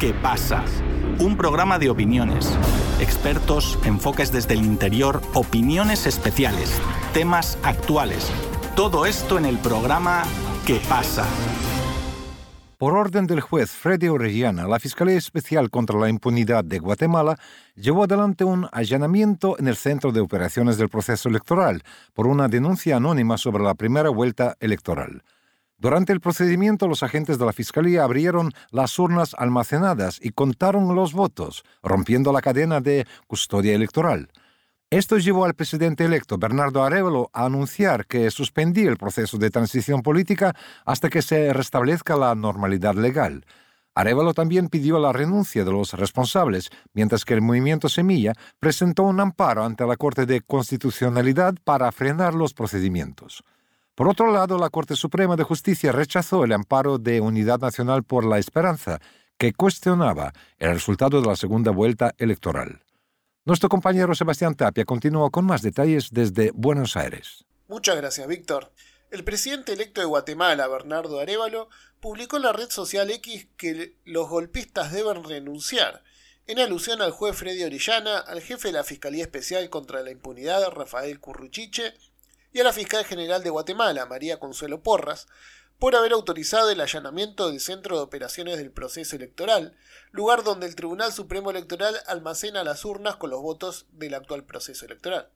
¿Qué pasa? Un programa de opiniones, expertos, enfoques desde el interior, opiniones especiales, temas actuales. Todo esto en el programa ¿Qué pasa? Por orden del juez Freddy Orellana, la Fiscalía Especial contra la Impunidad de Guatemala llevó adelante un allanamiento en el Centro de Operaciones del Proceso Electoral por una denuncia anónima sobre la primera vuelta electoral. Durante el procedimiento, los agentes de la Fiscalía abrieron las urnas almacenadas y contaron los votos, rompiendo la cadena de custodia electoral. Esto llevó al presidente electo Bernardo Arevalo a anunciar que suspendía el proceso de transición política hasta que se restablezca la normalidad legal. Arevalo también pidió la renuncia de los responsables, mientras que el movimiento Semilla presentó un amparo ante la Corte de Constitucionalidad para frenar los procedimientos. Por otro lado, la Corte Suprema de Justicia rechazó el amparo de Unidad Nacional por la Esperanza, que cuestionaba el resultado de la segunda vuelta electoral. Nuestro compañero Sebastián Tapia continúa con más detalles desde Buenos Aires. Muchas gracias, Víctor. El presidente electo de Guatemala, Bernardo Arevalo, publicó en la red social X que los golpistas deben renunciar, en alusión al juez Freddy Orellana, al jefe de la Fiscalía Especial contra la Impunidad, Rafael Curruchiche, y a la fiscal general de Guatemala, María Consuelo Porras, por haber autorizado el allanamiento del Centro de Operaciones del Proceso Electoral, lugar donde el Tribunal Supremo Electoral almacena las urnas con los votos del actual proceso electoral.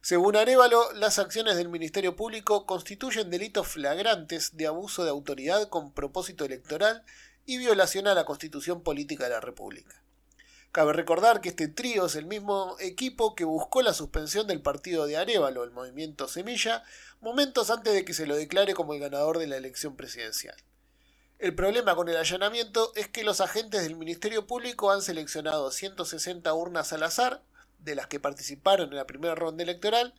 Según Arevalo, las acciones del Ministerio Público constituyen delitos flagrantes de abuso de autoridad con propósito electoral y violación a la Constitución Política de la República. Cabe recordar que este trío es el mismo equipo que buscó la suspensión del partido de Arevalo, el movimiento Semilla, momentos antes de que se lo declare como el ganador de la elección presidencial. El problema con el allanamiento es que los agentes del Ministerio Público han seleccionado 160 urnas al azar, de las que participaron en la primera ronda electoral,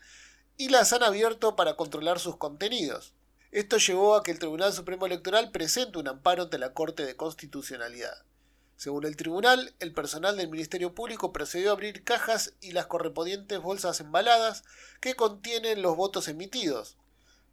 y las han abierto para controlar sus contenidos. Esto llevó a que el Tribunal Supremo Electoral presente un amparo ante la Corte de Constitucionalidad. Según el tribunal, el personal del Ministerio Público procedió a abrir cajas y las correspondientes bolsas embaladas que contienen los votos emitidos,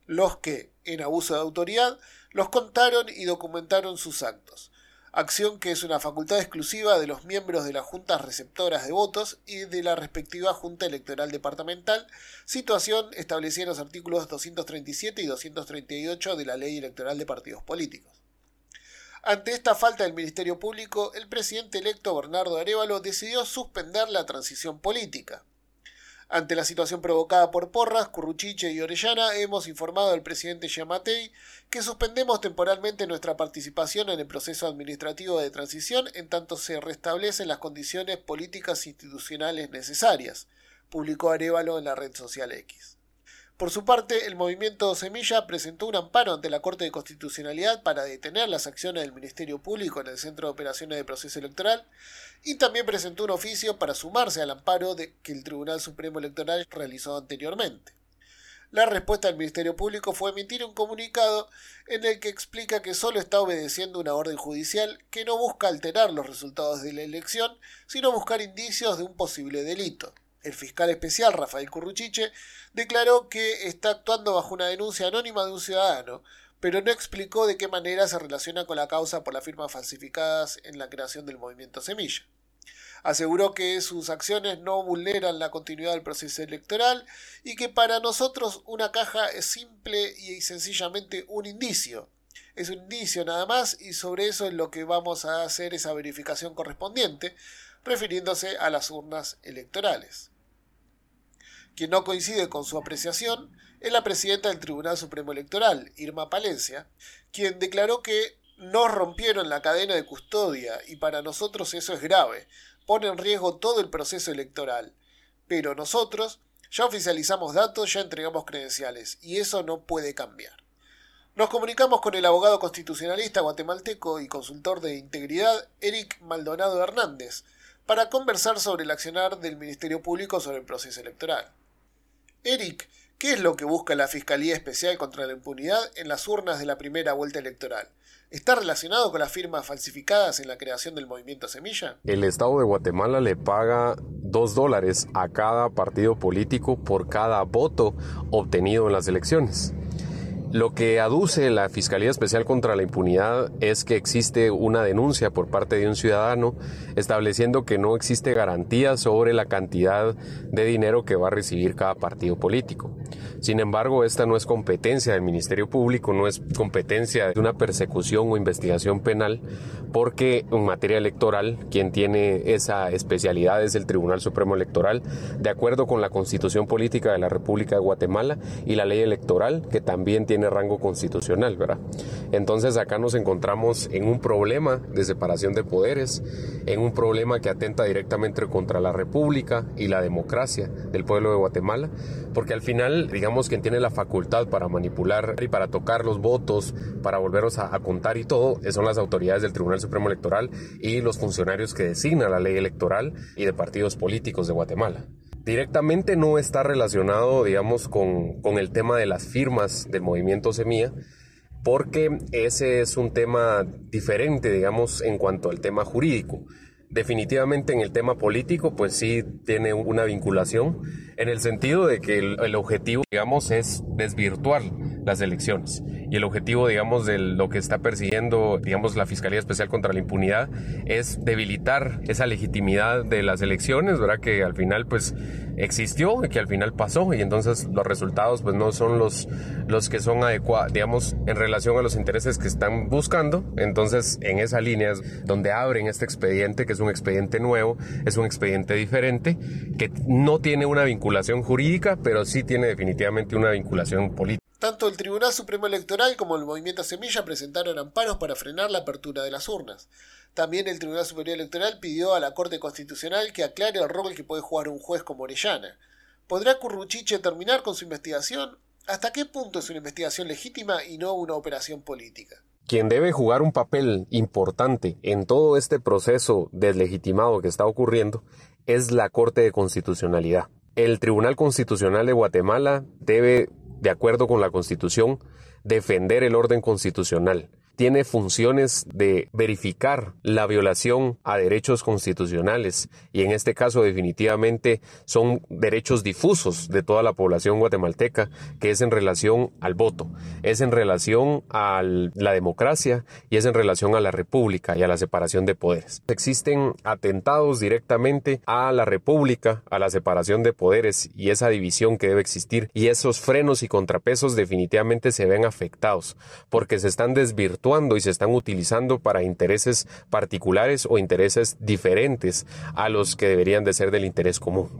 los que, en abuso de autoridad, los contaron y documentaron sus actos, acción que es una facultad exclusiva de los miembros de las juntas receptoras de votos y de la respectiva Junta Electoral Departamental, situación establecida en los artículos 237 y 238 de la Ley Electoral de Partidos Políticos. Ante esta falta del Ministerio Público, el presidente electo Bernardo Arevalo decidió suspender la transición política. Ante la situación provocada por Porras, Curruchiche y Orellana, hemos informado al presidente Yamatei que suspendemos temporalmente nuestra participación en el proceso administrativo de transición en tanto se restablecen las condiciones políticas institucionales necesarias, publicó Arevalo en la red social X. Por su parte, el movimiento Semilla presentó un amparo ante la Corte de Constitucionalidad para detener las acciones del Ministerio Público en el Centro de Operaciones de Proceso Electoral y también presentó un oficio para sumarse al amparo de que el Tribunal Supremo Electoral realizó anteriormente. La respuesta del Ministerio Público fue emitir un comunicado en el que explica que solo está obedeciendo una orden judicial que no busca alterar los resultados de la elección, sino buscar indicios de un posible delito. El fiscal especial Rafael Curruchiche declaró que está actuando bajo una denuncia anónima de un ciudadano, pero no explicó de qué manera se relaciona con la causa por las firmas falsificadas en la creación del movimiento Semilla. Aseguró que sus acciones no vulneran la continuidad del proceso electoral y que para nosotros una caja es simple y sencillamente un indicio. Es un indicio nada más y sobre eso es lo que vamos a hacer esa verificación correspondiente, refiriéndose a las urnas electorales. Quien no coincide con su apreciación es la presidenta del Tribunal Supremo Electoral, Irma Palencia, quien declaró que no rompieron la cadena de custodia y para nosotros eso es grave, pone en riesgo todo el proceso electoral. Pero nosotros ya oficializamos datos, ya entregamos credenciales y eso no puede cambiar. Nos comunicamos con el abogado constitucionalista guatemalteco y consultor de integridad Eric Maldonado Hernández para conversar sobre el accionar del Ministerio Público sobre el proceso electoral. Eric, ¿qué es lo que busca la Fiscalía Especial contra la Impunidad en las urnas de la primera vuelta electoral? ¿Está relacionado con las firmas falsificadas en la creación del movimiento Semilla? El Estado de Guatemala le paga dos dólares a cada partido político por cada voto obtenido en las elecciones. Lo que aduce la Fiscalía Especial contra la Impunidad es que existe una denuncia por parte de un ciudadano estableciendo que no existe garantía sobre la cantidad de dinero que va a recibir cada partido político. Sin embargo, esta no es competencia del Ministerio Público, no es competencia de una persecución o investigación penal, porque en materia electoral quien tiene esa especialidad es el Tribunal Supremo Electoral, de acuerdo con la Constitución Política de la República de Guatemala y la ley electoral, que también tiene rango constitucional, ¿verdad? Entonces acá nos encontramos en un problema de separación de poderes, en un problema que atenta directamente contra la República y la democracia del pueblo de Guatemala, porque al final, digamos, quien tiene la facultad para manipular y para tocar los votos, para volverlos a, a contar y todo, son las autoridades del Tribunal Supremo Electoral y los funcionarios que designa la ley electoral y de partidos políticos de Guatemala directamente no está relacionado, digamos, con, con, el tema de las firmas del movimiento Semilla, porque ese es un tema diferente, digamos, en cuanto al tema jurídico. Definitivamente en el tema político, pues sí tiene una vinculación, en el sentido de que el, el objetivo, digamos, es desvirtuar las elecciones. Y el objetivo, digamos, de lo que está persiguiendo, digamos, la Fiscalía Especial contra la Impunidad es debilitar esa legitimidad de las elecciones, ¿verdad? Que al final, pues, existió y que al final pasó y entonces los resultados, pues, no son los, los que son adecuados, digamos, en relación a los intereses que están buscando. Entonces, en esa línea es donde abren este expediente, que es un expediente nuevo, es un expediente diferente, que no tiene una vinculación jurídica, pero sí tiene definitivamente una vinculación política. Tanto el Tribunal Supremo Electoral como el Movimiento Semilla presentaron amparos para frenar la apertura de las urnas. También el Tribunal Superior Electoral pidió a la Corte Constitucional que aclare el rol que puede jugar un juez como Orellana. ¿Podrá Curruchiche terminar con su investigación? ¿Hasta qué punto es una investigación legítima y no una operación política? Quien debe jugar un papel importante en todo este proceso deslegitimado que está ocurriendo es la Corte de Constitucionalidad. El Tribunal Constitucional de Guatemala debe de acuerdo con la Constitución, defender el orden constitucional. Tiene funciones de verificar la violación a derechos constitucionales y en este caso definitivamente son derechos difusos de toda la población guatemalteca que es en relación al voto, es en relación a la democracia y es en relación a la república y a la separación de poderes. Existen atentados directamente a la república, a la separación de poderes y esa división que debe existir y esos frenos y contrapesos definitivamente se ven afectados porque se están desvirtuando y se están utilizando para intereses particulares o intereses diferentes a los que deberían de ser del interés común.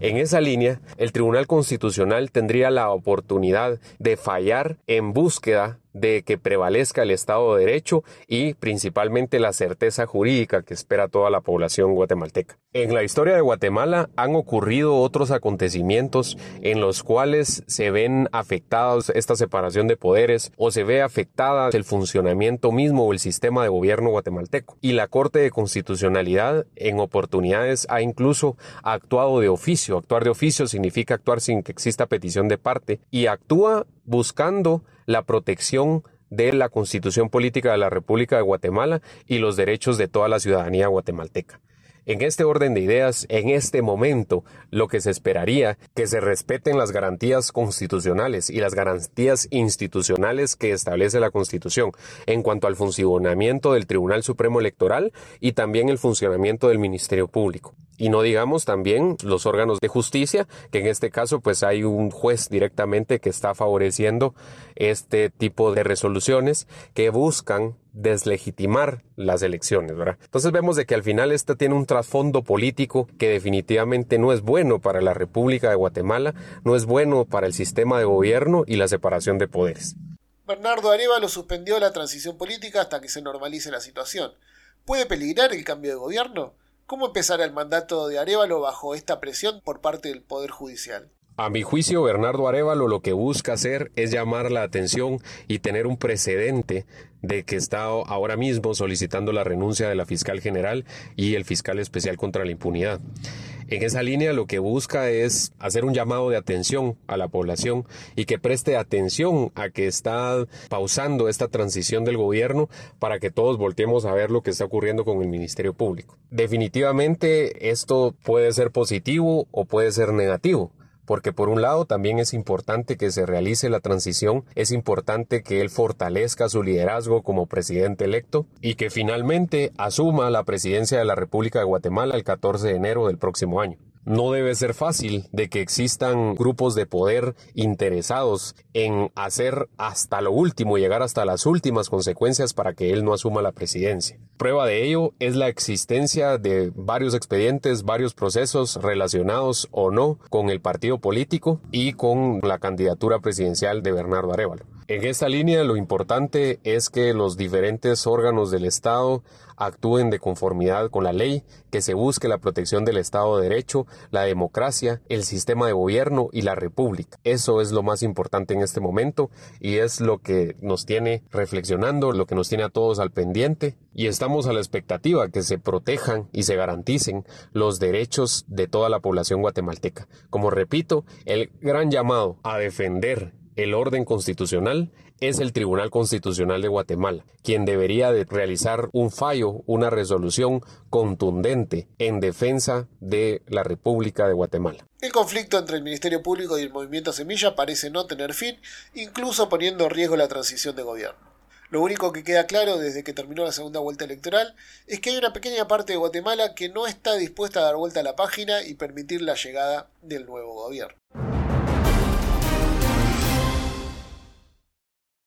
En esa línea, el Tribunal Constitucional tendría la oportunidad de fallar en búsqueda de que prevalezca el Estado de Derecho y principalmente la certeza jurídica que espera toda la población guatemalteca. En la historia de Guatemala han ocurrido otros acontecimientos en los cuales se ven afectados esta separación de poderes o se ve afectada el funcionamiento mismo o el sistema de gobierno guatemalteco. Y la Corte de Constitucionalidad en oportunidades ha incluso actuado de oficio. Actuar de oficio significa actuar sin que exista petición de parte y actúa buscando la protección de la Constitución Política de la República de Guatemala y los derechos de toda la ciudadanía guatemalteca. En este orden de ideas, en este momento, lo que se esperaría que se respeten las garantías constitucionales y las garantías institucionales que establece la Constitución en cuanto al funcionamiento del Tribunal Supremo Electoral y también el funcionamiento del Ministerio Público. Y no digamos también los órganos de justicia, que en este caso pues hay un juez directamente que está favoreciendo este tipo de resoluciones que buscan deslegitimar las elecciones, ¿verdad? Entonces vemos de que al final esto tiene un trasfondo político que definitivamente no es bueno para la República de Guatemala, no es bueno para el sistema de gobierno y la separación de poderes. Bernardo Arevalo suspendió la transición política hasta que se normalice la situación. ¿Puede peligrar el cambio de gobierno? ¿Cómo empezará el mandato de Arevalo bajo esta presión por parte del Poder Judicial? A mi juicio, Bernardo Arevalo lo que busca hacer es llamar la atención y tener un precedente de que está ahora mismo solicitando la renuncia de la fiscal general y el fiscal especial contra la impunidad. En esa línea lo que busca es hacer un llamado de atención a la población y que preste atención a que está pausando esta transición del gobierno para que todos volteemos a ver lo que está ocurriendo con el Ministerio Público. Definitivamente esto puede ser positivo o puede ser negativo porque por un lado también es importante que se realice la transición, es importante que él fortalezca su liderazgo como presidente electo y que finalmente asuma la presidencia de la República de Guatemala el 14 de enero del próximo año. No debe ser fácil de que existan grupos de poder interesados en hacer hasta lo último, llegar hasta las últimas consecuencias para que él no asuma la presidencia. Prueba de ello es la existencia de varios expedientes, varios procesos relacionados o no con el partido político y con la candidatura presidencial de Bernardo Arevalo. En esta línea lo importante es que los diferentes órganos del Estado actúen de conformidad con la ley, que se busque la protección del Estado de Derecho, la democracia, el sistema de gobierno y la república. Eso es lo más importante en este momento y es lo que nos tiene reflexionando, lo que nos tiene a todos al pendiente y estamos a la expectativa que se protejan y se garanticen los derechos de toda la población guatemalteca. Como repito, el gran llamado a defender el orden constitucional es el Tribunal Constitucional de Guatemala, quien debería de realizar un fallo, una resolución contundente en defensa de la República de Guatemala. El conflicto entre el Ministerio Público y el Movimiento Semilla parece no tener fin, incluso poniendo en riesgo la transición de gobierno. Lo único que queda claro desde que terminó la segunda vuelta electoral es que hay una pequeña parte de Guatemala que no está dispuesta a dar vuelta a la página y permitir la llegada del nuevo gobierno.